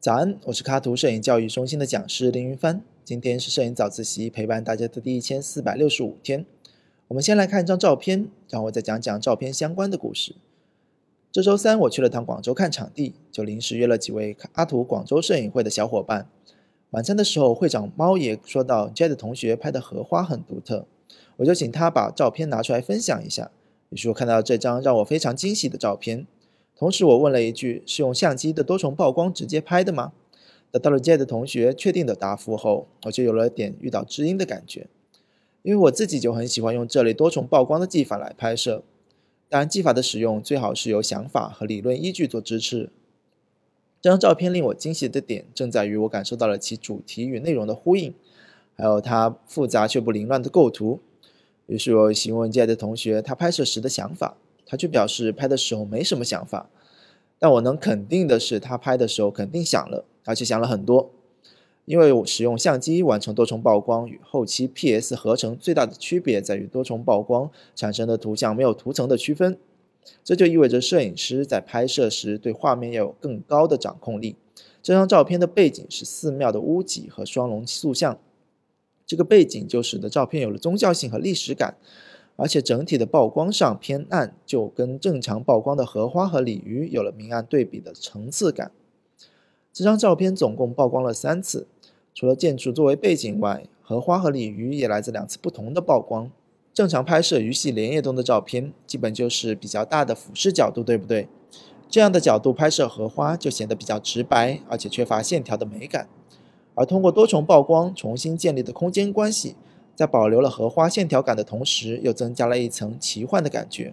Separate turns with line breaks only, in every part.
早安，我是卡图摄影教育中心的讲师林云帆。今天是摄影早自习陪伴大家的第一千四百六十五天。我们先来看一张照片，然后我再讲讲照片相关的故事。这周三我去了趟广州看场地，就临时约了几位阿图广州摄影会的小伙伴。晚餐的时候，会长猫爷说到 Jade 同学拍的荷花很独特，我就请他把照片拿出来分享一下。于是我看到这张让我非常惊喜的照片。同时，我问了一句：“是用相机的多重曝光直接拍的吗？”得到了 J 的同学确定的答复后，我就有了点遇到知音的感觉。因为我自己就很喜欢用这类多重曝光的技法来拍摄。当然，技法的使用最好是由想法和理论依据做支持。这张照片令我惊喜的点正在于，我感受到了其主题与内容的呼应，还有它复杂却不凌乱的构图。于是我询问 J 的同学他拍摄时的想法。他却表示拍的时候没什么想法，但我能肯定的是，他拍的时候肯定想了，而且想了很多。因为使用相机完成多重曝光与后期 PS 合成最大的区别在于多重曝光产生的图像没有图层的区分，这就意味着摄影师在拍摄时对画面要有更高的掌控力。这张照片的背景是寺庙的屋脊和双龙塑像，这个背景就使得照片有了宗教性和历史感。而且整体的曝光上偏暗，就跟正常曝光的荷花和鲤鱼有了明暗对比的层次感。这张照片总共曝光了三次，除了建筑作为背景外，荷花和鲤鱼也来自两次不同的曝光。正常拍摄鱼系莲叶洞的照片，基本就是比较大的俯视角度，对不对？这样的角度拍摄荷花就显得比较直白，而且缺乏线条的美感。而通过多重曝光重新建立的空间关系。在保留了荷花线条感的同时，又增加了一层奇幻的感觉。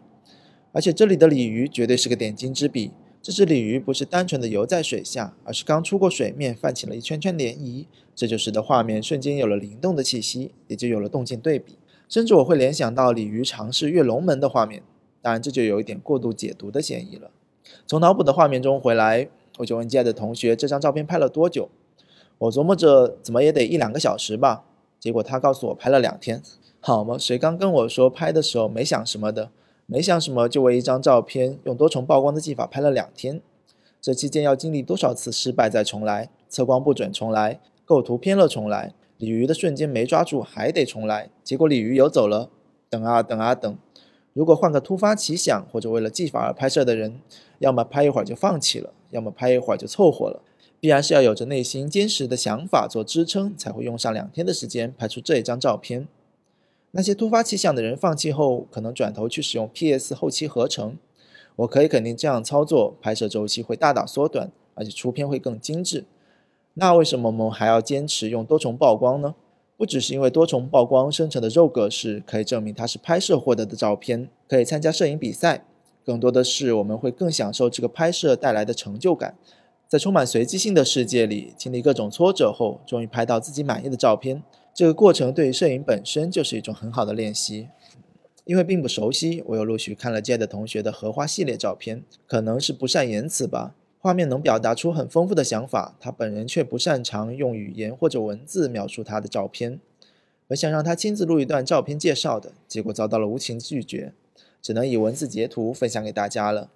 而且这里的鲤鱼绝对是个点睛之笔。这只鲤鱼不是单纯的游在水下，而是刚出过水面，泛起了一圈圈涟漪。这就使得画面瞬间有了灵动的气息，也就有了动静对比。甚至我会联想到鲤鱼尝试跃龙门的画面。当然，这就有一点过度解读的嫌疑了。从脑补的画面中回来，我就问接的同学：“这张照片拍了多久？”我琢磨着，怎么也得一两个小时吧。结果他告诉我拍了两天，好吗？谁刚跟我说拍的时候没想什么的，没想什么就为一张照片用多重曝光的技法拍了两天，这期间要经历多少次失败再重来，测光不准重来，构图偏了重来，鲤鱼的瞬间没抓住还得重来，结果鲤鱼游走了，等啊等啊等。如果换个突发奇想或者为了技法而拍摄的人，要么拍一会儿就放弃了，要么拍一会儿就凑合了。必然是要有着内心坚实的想法做支撑，才会用上两天的时间拍出这一张照片。那些突发奇想的人放弃后，可能转头去使用 PS 后期合成。我可以肯定，这样操作拍摄周期会大大缩短，而且出片会更精致。那为什么我们还要坚持用多重曝光呢？不只是因为多重曝光生成的肉格式可以证明它是拍摄获得的照片，可以参加摄影比赛，更多的是我们会更享受这个拍摄带来的成就感。在充满随机性的世界里，经历各种挫折后，终于拍到自己满意的照片。这个过程对于摄影本身就是一种很好的练习。因为并不熟悉，我又陆续看了 J 的同学的荷花系列照片。可能是不善言辞吧，画面能表达出很丰富的想法，他本人却不擅长用语言或者文字描述他的照片。本想让他亲自录一段照片介绍的，结果遭到了无情拒绝，只能以文字截图分享给大家了。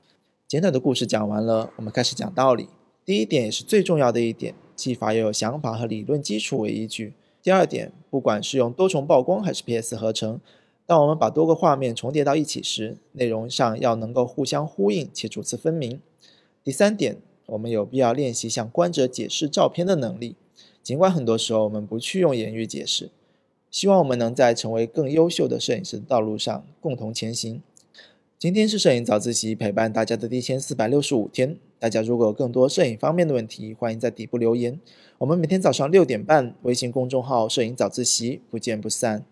简短的故事讲完了，我们开始讲道理。第一点也是最重要的一点，技法要有想法和理论基础为依据。第二点，不管是用多重曝光还是 PS 合成，当我们把多个画面重叠到一起时，内容上要能够互相呼应且主次分明。第三点，我们有必要练习向观者解释照片的能力，尽管很多时候我们不去用言语解释。希望我们能在成为更优秀的摄影师的道路上共同前行。今天是摄影早自习陪伴大家的第一千四百六十五天。大家如果有更多摄影方面的问题，欢迎在底部留言。我们每天早上六点半，微信公众号“摄影早自习”不见不散。